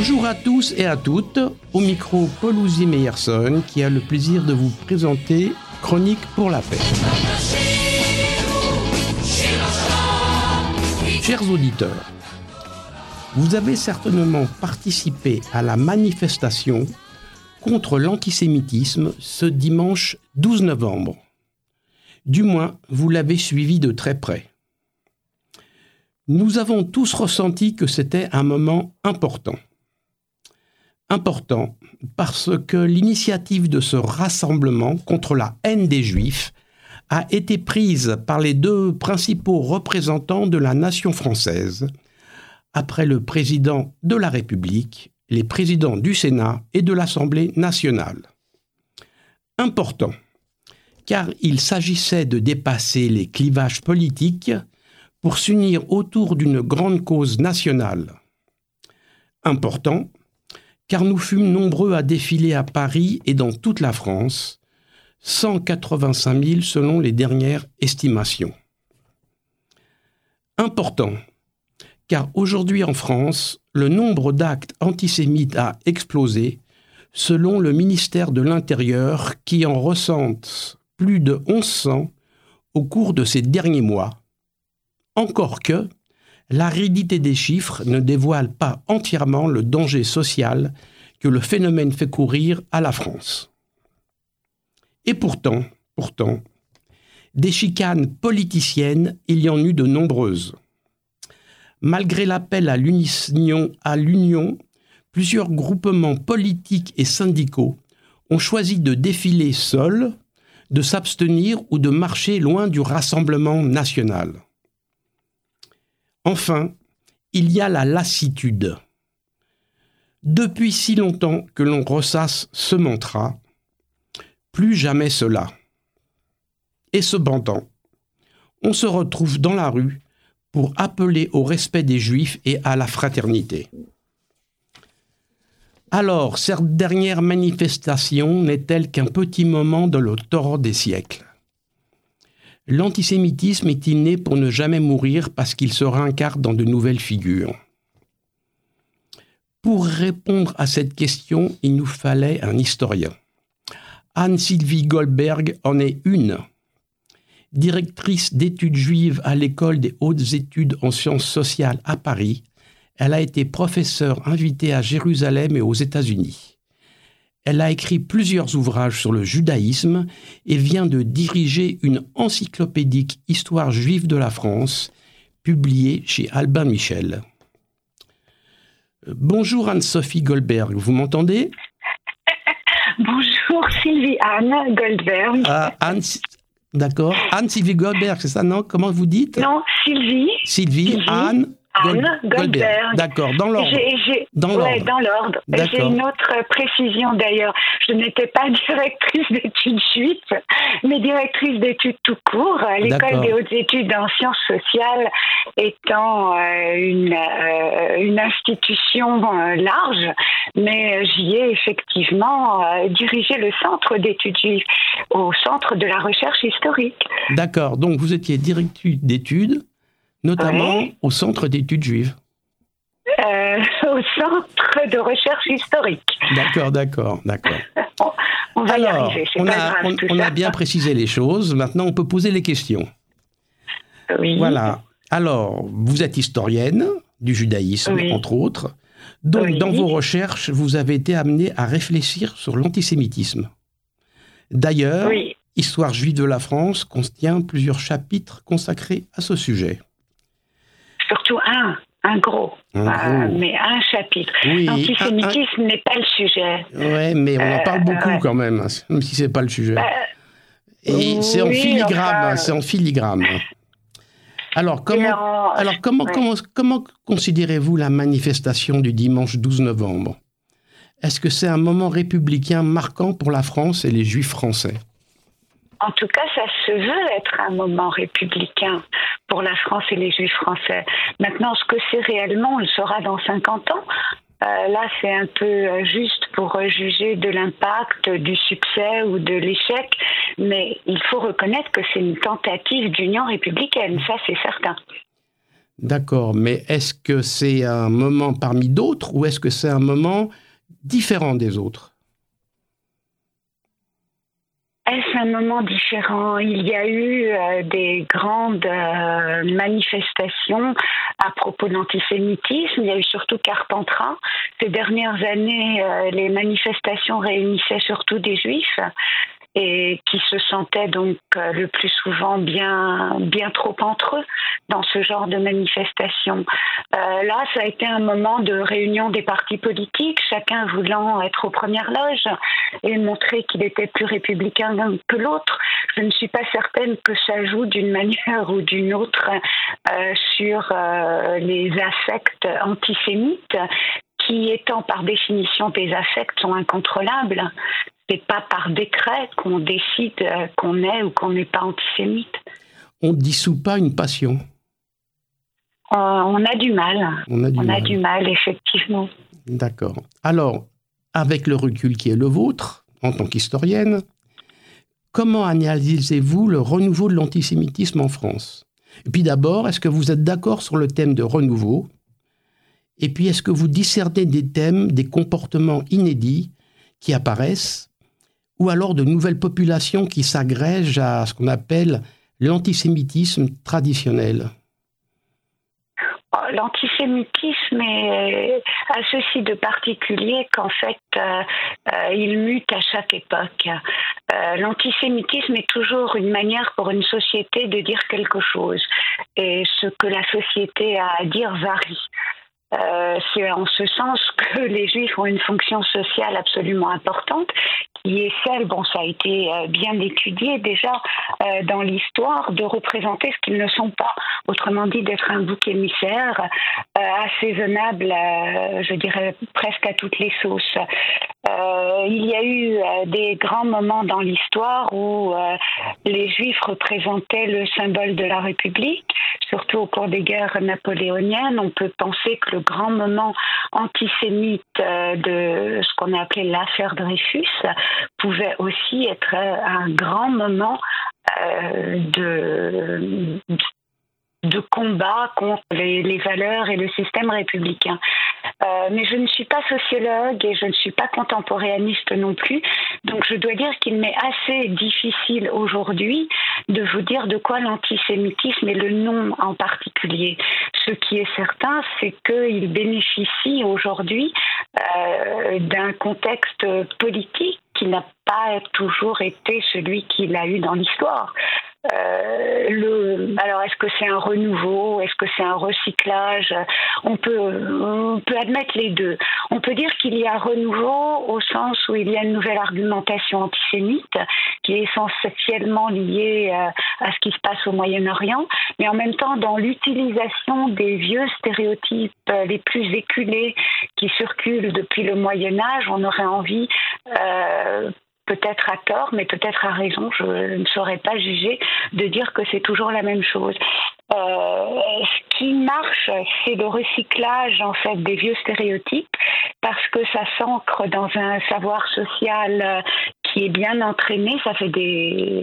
Bonjour à tous et à toutes. Au micro, Paul Meyerson qui a le plaisir de vous présenter Chronique pour la paix. Chers auditeurs, vous avez certainement participé à la manifestation contre l'antisémitisme ce dimanche 12 novembre. Du moins, vous l'avez suivi de très près. Nous avons tous ressenti que c'était un moment important. Important parce que l'initiative de ce rassemblement contre la haine des Juifs a été prise par les deux principaux représentants de la nation française, après le président de la République, les présidents du Sénat et de l'Assemblée nationale. Important, car il s'agissait de dépasser les clivages politiques pour s'unir autour d'une grande cause nationale. Important, car nous fûmes nombreux à défiler à Paris et dans toute la France, 185 000 selon les dernières estimations. Important, car aujourd'hui en France, le nombre d'actes antisémites a explosé, selon le ministère de l'Intérieur qui en recense plus de 1100 au cours de ces derniers mois. Encore que l'aridité des chiffres ne dévoile pas entièrement le danger social que le phénomène fait courir à la France. Et pourtant, pourtant, des chicanes politiciennes, il y en eut de nombreuses. Malgré l'appel à l'union, plusieurs groupements politiques et syndicaux ont choisi de défiler seuls, de s'abstenir ou de marcher loin du Rassemblement national. Enfin, il y a la lassitude. Depuis si longtemps que l'on ressasse ce mantra, plus jamais cela. Et cependant, on se retrouve dans la rue pour appeler au respect des Juifs et à la fraternité. Alors, cette dernière manifestation n'est-elle qu'un petit moment de tort des siècles? L'antisémitisme est-il né pour ne jamais mourir parce qu'il se réincarne dans de nouvelles figures? Pour répondre à cette question, il nous fallait un historien. Anne-Sylvie Goldberg en est une. Directrice d'études juives à l'école des hautes études en sciences sociales à Paris, elle a été professeure invitée à Jérusalem et aux États-Unis. Elle a écrit plusieurs ouvrages sur le judaïsme et vient de diriger une encyclopédique histoire juive de la France, publiée chez Albin Michel. Bonjour Anne-Sophie Goldberg, vous m'entendez? Bonjour Sylvie Anne Goldberg. Ah, Anne, d'accord. Anne Sylvie Goldberg, c'est ça, non? Comment vous dites? Non, Sylvie. Sylvie, Anne. Anne Goldberg. D'accord, dans l'ordre. Dans l'ordre. J'ai une autre précision d'ailleurs. Je n'étais pas directrice d'études suite, mais directrice d'études tout court l'école des hautes études en sciences sociales, étant euh, une, euh, une institution euh, large, mais j'y ai effectivement dirigé le centre d'études juives au centre de la recherche historique. D'accord, donc vous étiez directrice d'études notamment au Centre d'études juives. Euh, au Centre de recherche historique. D'accord, d'accord, d'accord. on, va y arriver. On, a, on, a, bien précisé les choses. Maintenant, on peut poser les questions. Oui. Voilà. Alors, vous êtes historienne du judaïsme, entre autres. Donc, dans vos recherches, vous avez été amenée à réfléchir sur l'antisémitisme. D'ailleurs, Histoire juive de la France contient plusieurs chapitres consacrés à ce sujet surtout un, un gros, euh, mais un chapitre. L'antisémitisme n'est pas le sujet. Oui, mais on en parle euh, beaucoup quand même, même si c'est pas le sujet. Bah, Et c'est en filigrane, c'est en filigrane. Alors, comment, alors comment, comment, comment considérez-vous la manifestation du dimanche 12 novembre? Est-ce que c'est un moment républicain marquant pour la France et les Juifs français? En tout cas, ça se veut être un moment républicain pour la France et les Juifs français. Maintenant, ce que c'est réellement, on le saura dans 50 ans. Euh, là, c'est un peu euh, juste pour juger de l'impact, du succès ou de l'échec, mais il faut reconnaître que c'est une tentative d'union républicaine, ça c'est certain. D'accord, mais est-ce que c'est un moment parmi d'autres ou est-ce que c'est un moment différent des autres? Est-ce un moment différent? Il y a eu euh, des grandes euh, manifestations à propos de l'antisémitisme. Il y a eu surtout Carpentras. Ces dernières années, euh, les manifestations réunissaient surtout des juifs et qui se sentaient donc euh, le plus souvent bien, bien trop entre eux dans ce genre de manifestation. Euh, là, ça a été un moment de réunion des partis politiques, chacun voulant être aux premières loges et montrer qu'il était plus républicain que l'autre. Je ne suis pas certaine que ça joue d'une manière ou d'une autre euh, sur les affects antisémites qui, étant par définition des affects, sont incontrôlables n'est pas par décret qu'on décide euh, qu'on est ou qu'on n'est pas antisémite. On ne dissout pas une passion. Euh, on a du mal. On a du, mal. A du mal, effectivement. D'accord. Alors, avec le recul qui est le vôtre, en tant qu'historienne, comment analysez-vous le renouveau de l'antisémitisme en France? Et puis d'abord, est-ce que vous êtes d'accord sur le thème de renouveau? Et puis, est-ce que vous discernez des thèmes, des comportements inédits qui apparaissent ou alors de nouvelles populations qui s'agrègent à ce qu'on appelle l'antisémitisme traditionnel? Oh, L'antisémitisme a ceci de particulier qu'en fait, euh, euh, il mute à chaque époque. Euh, l'antisémitisme est toujours une manière pour une société de dire quelque chose. Et ce que la société a à dire varie. C'est en ce sens que les juifs ont une fonction sociale absolument importante qui est celle, bon, ça a été euh, bien étudié déjà euh, dans l'histoire, de représenter ce qu'ils ne sont pas. Autrement dit, d'être un bouc émissaire euh, assaisonnable, je dirais presque à toutes les sauces. il y a eu des grands moments dans l'histoire où les Juifs représentaient le symbole de la République, surtout au cours des guerres napoléoniennes. On peut penser que le grand moment antisémite de ce qu'on a appelé l'affaire Dreyfus pouvait aussi être un grand moment euh, de, de combat contre les, valeurs et le système républicain. Euh, mais je ne suis pas sociologue et je ne suis pas contemporanéiste non plus, donc je dois dire qu'il m'est assez difficile aujourd'hui de vous dire de quoi l'antisémitisme est le nom en particulier. Ce qui est certain, c'est qu'il bénéficie aujourd'hui euh, d'un contexte politique qui n'a pas toujours été celui qu'il a eu dans l'histoire. Euh, le, alors, est-ce que c'est un renouveau? Est-ce que c'est un recyclage? On peut, on peut admettre les deux. On peut dire qu'il y a renouveau au sens où il y a une nouvelle argumentation antisémite qui est essentiellement liée euh, à ce qui se passe au Moyen-Orient, mais en même temps dans l'utilisation des vieux stéréotypes euh, les plus éculés qui circulent depuis le Moyen Âge, on aurait envie euh, peut-être à tort, mais peut-être à raison, je ne saurais pas juger, de dire que c'est toujours la même chose. Euh, ce qui marche, c'est le recyclage en fait des vieux stéréotypes parce que ça s'ancre dans un savoir social euh, qui est bien entraîné. Ça fait des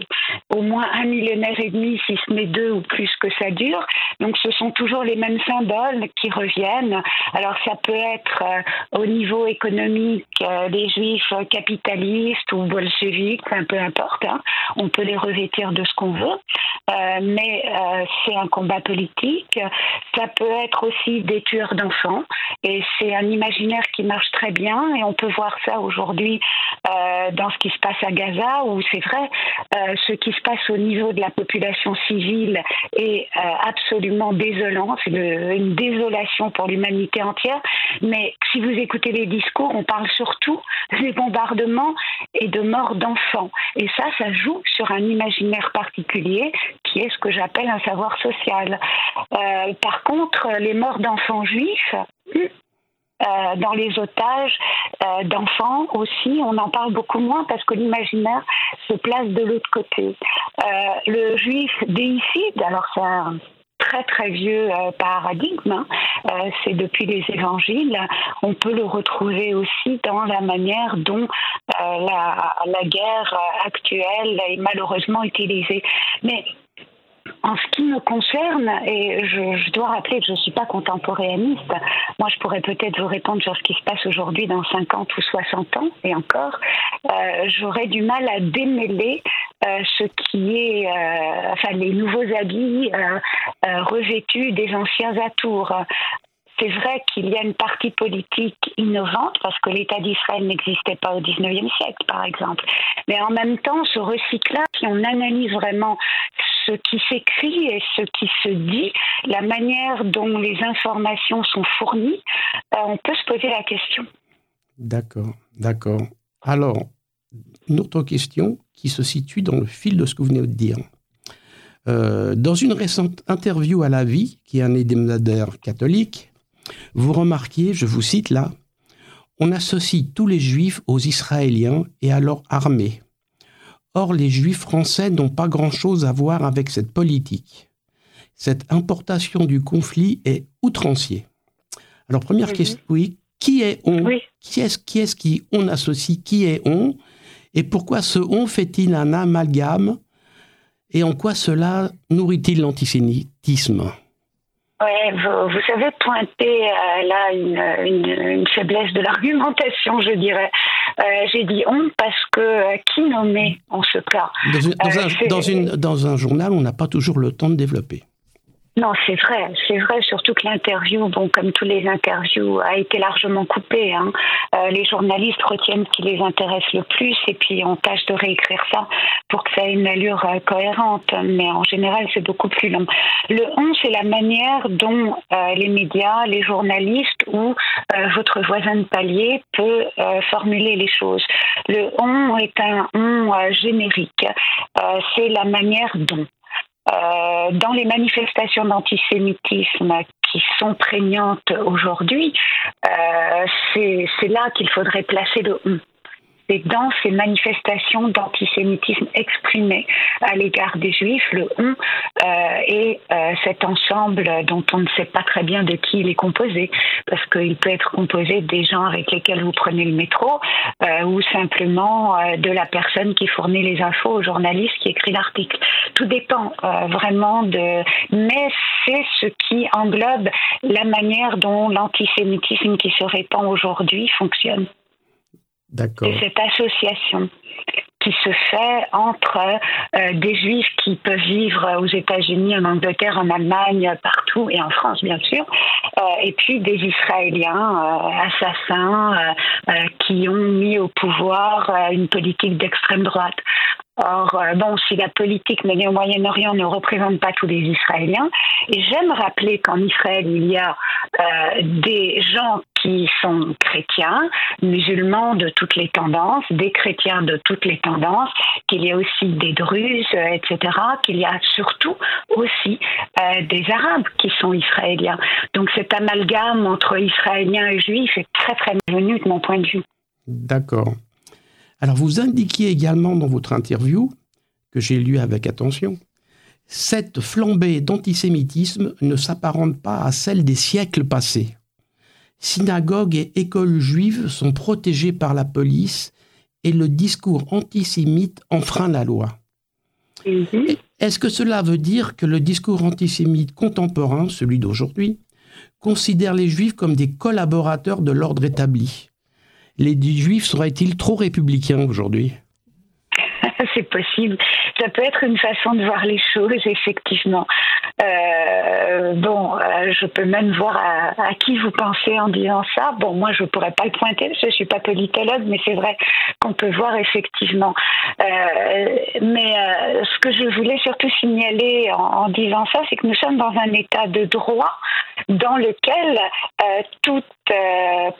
au moins un millénaire et demi, si ce n'est deux ou plus que ça dure. Donc ce sont toujours les mêmes symboles qui reviennent. Alors ça peut être euh, au niveau économique les juifs capitalistes ou bolcheviques, peu importe. Hein. On peut les revêtir de ce qu'on veut, mais c'est un combat politique. Ça peut être aussi des tueurs d'enfants. Et c'est un imaginaire qui marche très bien. Et on peut voir ça aujourd'hui euh, dans ce qui se passe à Gaza, où c'est vrai, euh, ce qui se passe au niveau de la population civile est euh, absolument désolant. C'est une désolation pour l'humanité entière. Mais si vous écoutez les discours, on parle surtout des bombardements et de morts d'enfants. Et ça, ça joue sur un imaginaire particulier qui est ce que j'appelle un savoir social. Euh, par contre, les morts d'enfants juifs, euh, dans les otages euh, d'enfants aussi, on en parle beaucoup moins parce que l'imaginaire se place de l'autre côté. le juif déicide, alors c'est un très très vieux paradigme, hein, c'est depuis les évangiles, on peut le retrouver aussi dans la manière dont la, la, guerre actuelle est malheureusement utilisée. Mais En ce qui me concerne, et je, dois rappeler que je ne suis pas contemporanéiste, moi je pourrais peut-être vous répondre sur ce qui se passe aujourd'hui dans 50 ou 60 ans, et encore, euh, j'aurais du mal à démêler euh, ce qui est, euh, enfin, les nouveaux habits revêtus des anciens atours. C'est vrai qu'il y a une partie politique innovante parce que l'État d'Israël n'existait pas au 19e siècle, par exemple. Mais en même temps, ce recyclage, si on analyse vraiment ce qui s'écrit et ce qui se dit, la manière dont les informations sont fournies, euh, on peut se poser la question. D'accord, d'accord. Alors, une autre question qui se situe dans le fil de ce que vous venez de dire. Euh, dans une récente interview à La Vie, qui est un hebdomadaire catholique, vous remarquiez, je vous cite là, on associe tous les juifs aux Israéliens et à leur armée. Or, les juifs français n'ont pas grand-chose à voir avec cette politique. Cette importation du conflit est outrancier. Alors, première question, oui, qui est on? Qui est-ce qui, est qui on associe? Qui est on? Et pourquoi ce on fait-il un amalgame? Et en quoi cela nourrit-il l'antisémitisme? Ouais, vous, vous, savez pointer euh, là une, une, faiblesse de l'argumentation, je dirais. Euh, J'ai dit on parce que euh, qui nommait en ce cas? Dans, dans, un, dans, une, dans un journal, on n'a pas toujours le temps de développer. Non, c'est vrai, c'est vrai, surtout que l'interview, bon, comme tous les interviews, a été largement coupée. Hein. Euh, les journalistes retiennent ce qui les intéresse le plus et puis on tâche de réécrire ça pour que ça ait une allure euh, cohérente. Mais en général, c'est beaucoup plus long. Le on, c'est la manière dont euh, les médias, les journalistes ou votre voisin de palier peut formuler les choses. Le on est un on générique. c'est la manière dont. Euh, dans les manifestations d'antisémitisme qui sont prégnantes aujourd'hui, euh, c'est là qu'il faudrait placer le c'est dans ces manifestations d'antisémitisme exprimées à l'égard des Juifs, le on, euh, et euh, cet ensemble dont on ne sait pas très bien de qui il est composé, parce qu'il peut être composé des gens avec lesquels vous prenez le métro, euh, ou simplement de la personne qui fournit les infos au journaliste qui écrit l'article. Tout dépend vraiment de... Mais c'est ce qui englobe la manière dont l'antisémitisme qui se répand aujourd'hui fonctionne. C'est cette association qui se fait entre euh, des juifs qui peuvent vivre aux États-Unis, en Angleterre, en Allemagne, partout et en France bien sûr, euh, et puis des Israéliens euh, assassins qui ont mis au pouvoir une politique d'extrême droite. Or, bon, si la politique menée au Moyen-Orient ne représente pas tous les Israéliens, et j'aime rappeler qu'en Israël, il y a euh, des gens qui sont chrétiens, musulmans de toutes les tendances, des chrétiens de toutes les tendances, qu'il y a aussi des druzes, euh, etc., qu'il y a surtout aussi des Arabes qui sont israéliens. Donc cet amalgame entre Israéliens et Juifs est très très venu de mon point de vue. D'accord. Alors vous indiquiez également dans votre interview, que j'ai lu avec attention, cette flambée d'antisémitisme ne s'apparente pas à celle des siècles passés. Synagogues et écoles juives sont protégées par la police et le discours antisémite enfreint la loi. Mhm. Est-ce que cela veut dire que le discours antisémite contemporain, celui d'aujourd'hui, considère les juifs comme des collaborateurs de l'ordre établi? Les juifs seraient-ils trop républicains aujourd'hui? C'est possible. Ça peut être une façon de voir les choses, effectivement. Euh, bon, euh, je peux même voir à, qui vous pensez en disant ça. Bon, moi, je pourrais pas le pointer parce que je suis pas politologue, mais c'est vrai qu'on peut voir effectivement. Euh, mais ce que je voulais surtout signaler en, disant ça, c'est que nous sommes dans un état de droit dans lequel toute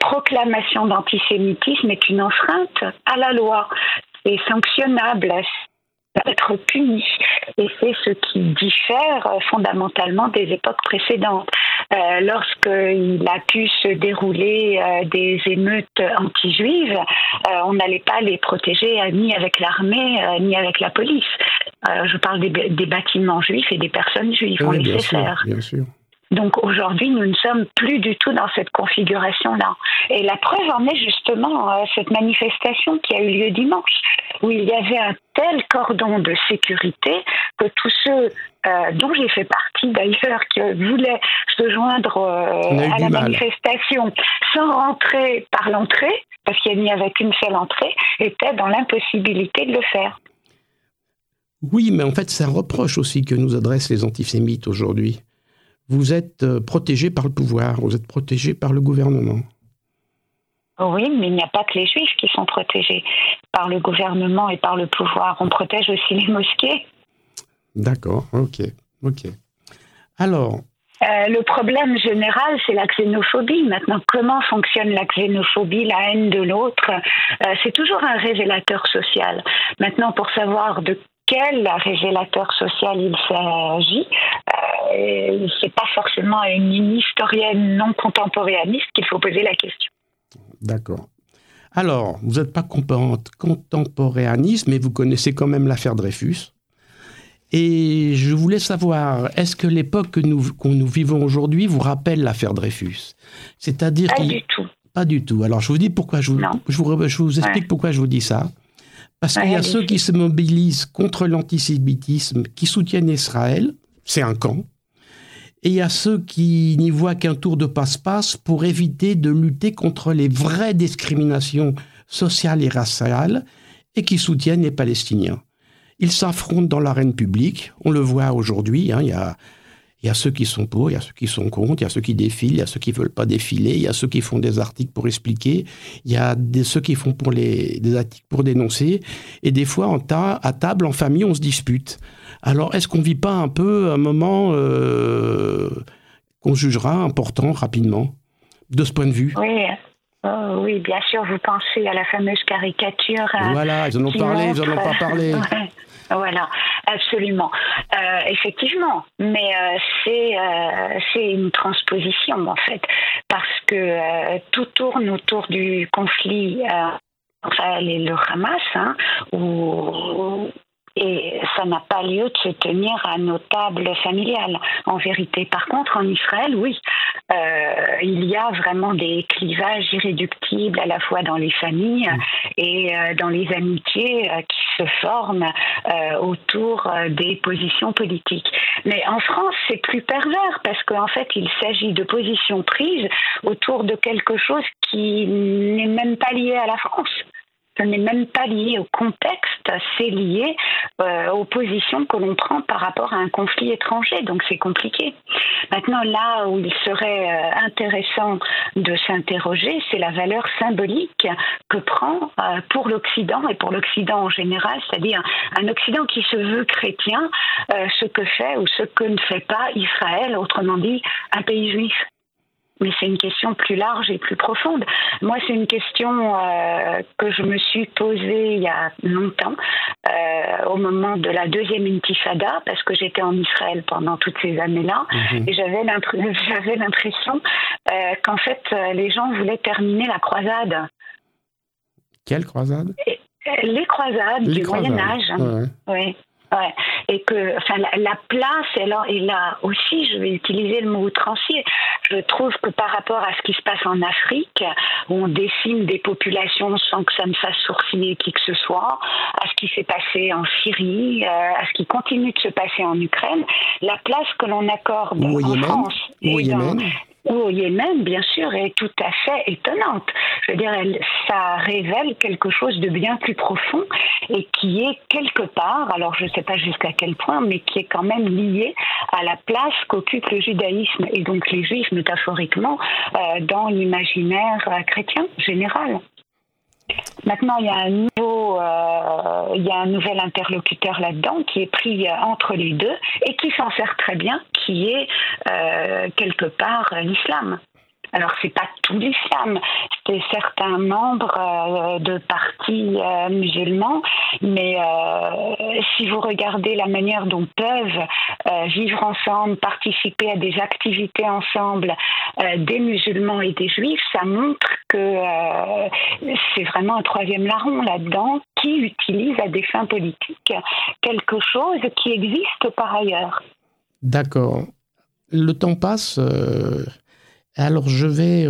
proclamation d'antisémitisme est une enfreinte à la loi est sanctionnable, être puni. Et c'est ce qui diffère euh, fondamentalement des époques précédentes. Euh, Lorsqu'il a pu se dérouler euh, des émeutes anti-juives, euh, on n'allait pas les protéger ni avec l'armée ni avec la police. je parle des, bâtiments juifs et des personnes juives, on les bien sûr, bien sûr. Donc aujourd'hui, nous ne sommes plus du tout dans cette configuration-là. Et la preuve en est justement euh, cette manifestation qui a eu lieu dimanche, où il y avait un tel cordon de sécurité que tous ceux euh, dont j'ai fait partie d'ailleurs, qui voulaient se joindre euh, à la manifestation sans rentrer par l'entrée, parce qu'il n'y avait qu'une seule entrée, étaient dans l'impossibilité de le faire. Oui, mais en fait, c'est un reproche aussi que nous adressent les antisémites aujourd'hui vous êtes euh, protégé par le pouvoir, vous êtes protégé par le gouvernement. Oui, mais il n'y a pas que les juifs qui sont protégés par le gouvernement et par le pouvoir. On protège aussi les mosquées. D'accord, ok, ok. Alors. Euh, le problème général, c'est la xénophobie. Maintenant, comment fonctionne la xénophobie, la haine de l'autre? Euh, C'est toujours un révélateur social. Maintenant, pour savoir de quel révélateur social il s'agit, euh, c'est pas forcément à une historienne non contemporanéiste qu'il faut poser la question. D'accord. Alors, vous n'êtes pas contemporanéiste, mais vous connaissez quand même l'affaire Dreyfus. Et je voulais savoir, est-ce que l'époque que nous, nous vivons aujourd'hui vous rappelle l'affaire Dreyfus? C'est-à-dire Pas du tout. Pas du tout. Alors, je vous dis pourquoi je vous, je vous, je vous explique pourquoi je vous dis ça. Parce qu'il y a ceux qui se mobilisent contre l'antisémitisme, qui soutiennent Israël, c'est un camp. Et il y a ceux qui n'y voient qu'un tour de passe-passe pour éviter de lutter contre les vraies discriminations sociales et raciales et qui soutiennent les Palestiniens. Ils s'affrontent dans l'arène publique, on le voit aujourd'hui, hein, il y a il y a ceux qui sont pour, il y a ceux qui sont contre, il y a ceux qui défilent, il y a ceux qui veulent pas défiler, il y a ceux qui font des articles pour expliquer, il y a des, ceux qui font pour les, des articles pour dénoncer. Et des fois, en à table, en famille, on se dispute. Alors, est-ce qu'on vit pas un peu un moment euh, qu'on jugera important rapidement, de ce point de vue? Oui. Oh, oui, bien sûr, vous pensez à la fameuse caricature. Euh, voilà, ils en ont parlé, ils en ont pas parlé. Voilà, absolument. Euh, effectivement, mais euh, c'est euh, c'est une transposition en fait, parce que tout tourne autour du conflit Israël et le Hamas, hein, et ça n'a pas lieu de se tenir à nos tables familiales, en vérité. Par contre, en Israël, oui, euh, il y a vraiment des clivages irréductibles à la fois dans les familles mm. et euh, dans les amitiés euh, qui se forment autour des positions politiques. Mais en France, c'est plus pervers parce qu'en fait, il s'agit de positions prises autour de quelque chose qui n'est même pas lié à la France ce n'est même pas lié au contexte, c'est lié euh, aux positions que l'on prend par rapport à un conflit étranger. Donc c'est compliqué. Maintenant, là où il serait euh, intéressant de s'interroger, c'est la valeur symbolique que prend euh, pour l'Occident et pour l'Occident en général, c'est-à-dire un Occident qui se veut chrétien, ce que fait ou ce que ne fait pas Israël, autrement dit un pays juif mais c'est une question plus large et plus profonde. Moi, c'est une question euh, que je me suis posée il y a longtemps, euh, au moment de la deuxième intifada, parce que j'étais en Israël pendant toutes ces années-là, mhm. et j'avais l'impression euh, qu'en fait, les gens voulaient terminer la croisade. Quelle croisade? Les croisades du Moyen Âge. Ouais. Et que, enfin, la, place, alors, et là aussi, je vais utiliser le mot outrancier. Je trouve que par rapport à ce qui se passe en Afrique, où on décime des populations sans que ça ne fasse sourciller qui que ce soit, à ce qui s'est passé en Syrie, euh, à ce qui continue de se passer en Ukraine, la place que l'on accorde en France et dans, ou au Yémen, bien sûr, est tout à fait étonnante. Je veux dire, elle, ça révèle quelque chose de bien plus profond et qui est quelque part, alors je ne sais pas jusqu'à quel point, mais qui est quand même lié à la place qu'occupe le judaïsme et donc les juifs métaphoriquement euh, dans l'imaginaire chrétien général. Maintenant, il y a un nouveau, euh, il y a un nouvel interlocuteur là-dedans qui est pris entre les deux et qui s'en sert très bien, qui est euh, quelque part l'islam. Alors c'est pas tout l'islam, c'est certains membres euh, de partis euh, musulmans, mais euh, si vous regardez la manière dont peuvent vivre ensemble, participer à des activités ensemble des musulmans et des juifs, ça montre que c'est vraiment un troisième larron là-dedans qui utilise à des fins politiques quelque chose qui existe par ailleurs. D'accord. le temps passe. Alors, je vais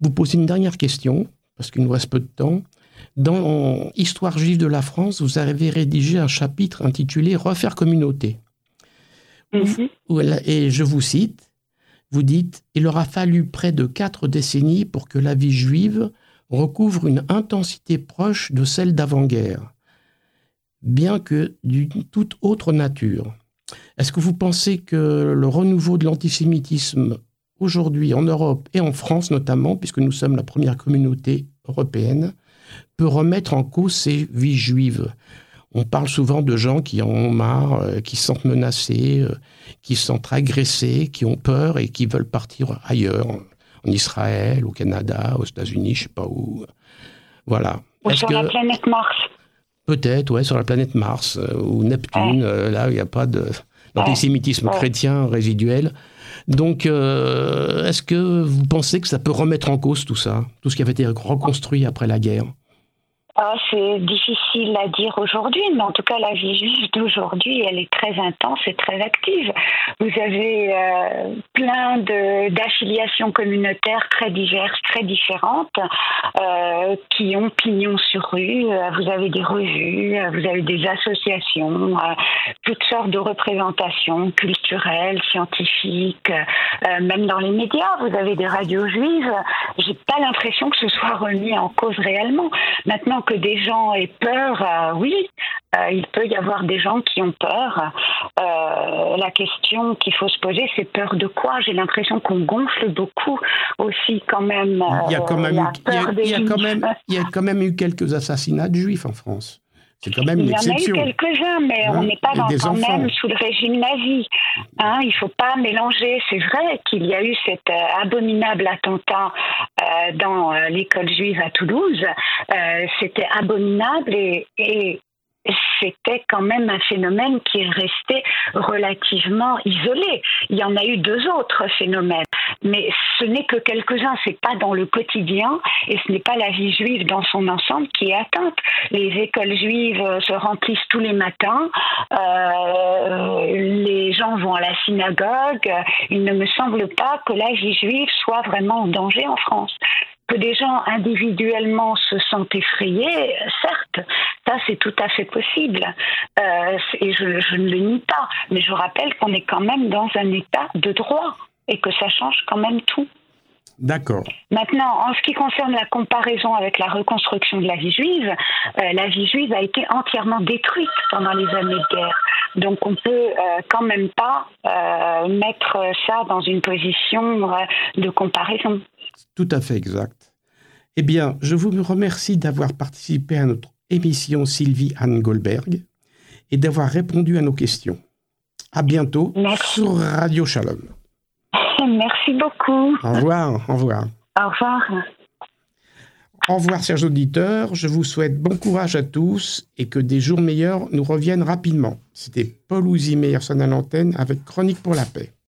vous poser une dernière question, parce qu'il nous reste peu de temps. Dans Histoire juive de la France, vous avez rédigé un chapitre intitulé Refaire communauté. Mhm. Et je vous cite, vous dites, Il aura fallu près de quatre décennies pour que la vie juive recouvre une intensité proche de celle d'avant-guerre, bien que d'une toute autre nature. Est-ce que vous pensez que le renouveau de l'antisémitisme aujourd'hui en Europe et en France notamment, puisque nous sommes la première communauté européenne, peut remettre en cause ces vies juives. On parle souvent de gens qui en ont marre, euh, qui se sentent menacés, euh, qui se sentent agressés, qui ont peur et qui veulent partir ailleurs, en Israël, au Canada, aux États-Unis, je sais pas où. Voilà. Ou sur la planète Mars. Peut-être, ouais, sur la planète Mars euh, ou Neptune, là, il n'y a pas d'antisémitisme chrétien résiduel. Donc, est-ce que vous pensez que ça peut remettre en cause tout ça, tout ce qui avait été reconstruit après la guerre? Ah, c'est difficile à dire aujourd'hui, mais en tout cas, la vie juive d'aujourd'hui, elle est très intense et très active. Vous avez euh, plein d'affiliations communautaires très diverses, très différentes, euh, qui ont pignon sur rue. Vous avez des revues, vous avez des associations, euh, toutes sortes de représentations culturelles, scientifiques, euh, même dans les médias. Vous avez des radios juives. J'ai pas l'impression que ce soit remis en cause réellement. Maintenant, que des gens aient peur, euh, oui, euh, il peut y avoir des gens qui ont peur. Euh, la question qu'il faut se poser, c'est peur de quoi? J'ai l'impression qu'on gonfle beaucoup aussi quand même. il y a quand même, il y a quand même eu quelques assassinats de juifs en France. C'est quand même une exception. Il y en a eu quelques-uns, mais on hein? n'est pas dans, quand même sous le régime nazi. Hein, il ne faut pas mélanger. C'est vrai qu'il y a eu cet euh, abominable attentat euh, dans euh, l'école juive à Toulouse. C'était abominable et, et c'était quand même un phénomène qui est resté relativement isolé. Il y en a eu deux autres phénomènes, mais ce n'est que quelques-uns, c'est pas dans le quotidien et ce n'est pas la vie juive dans son ensemble qui est atteinte. Les écoles juives se remplissent tous les matins, euh, les gens vont à la synagogue. Il ne me semble pas que la vie juive soit vraiment en danger en France que des gens individuellement se sentent effrayés, certes, ça c'est tout à fait possible. Euh, et je, je, ne le nie pas. Mais je rappelle qu'on est quand même dans un état de droit et que ça change quand même tout. D'accord. Maintenant, en ce qui concerne la comparaison avec la reconstruction de la vie juive, euh, la vie juive a été entièrement détruite pendant les années de guerre. Donc on peut euh, quand même pas euh, mettre ça dans une position de comparaison. Tout à fait exact. Eh bien, je vous remercie d'avoir participé à notre émission Sylvie Anne Goldberg et d'avoir répondu à nos questions. À bientôt sur Radio Shalom. Merci beaucoup. Au revoir. Au revoir. Au revoir. Au revoir, chers auditeurs. Je vous souhaite bon courage à tous et que des jours meilleurs nous reviennent rapidement. C'était Paul Ouzy Meyerson à l'antenne avec Chronique pour la paix.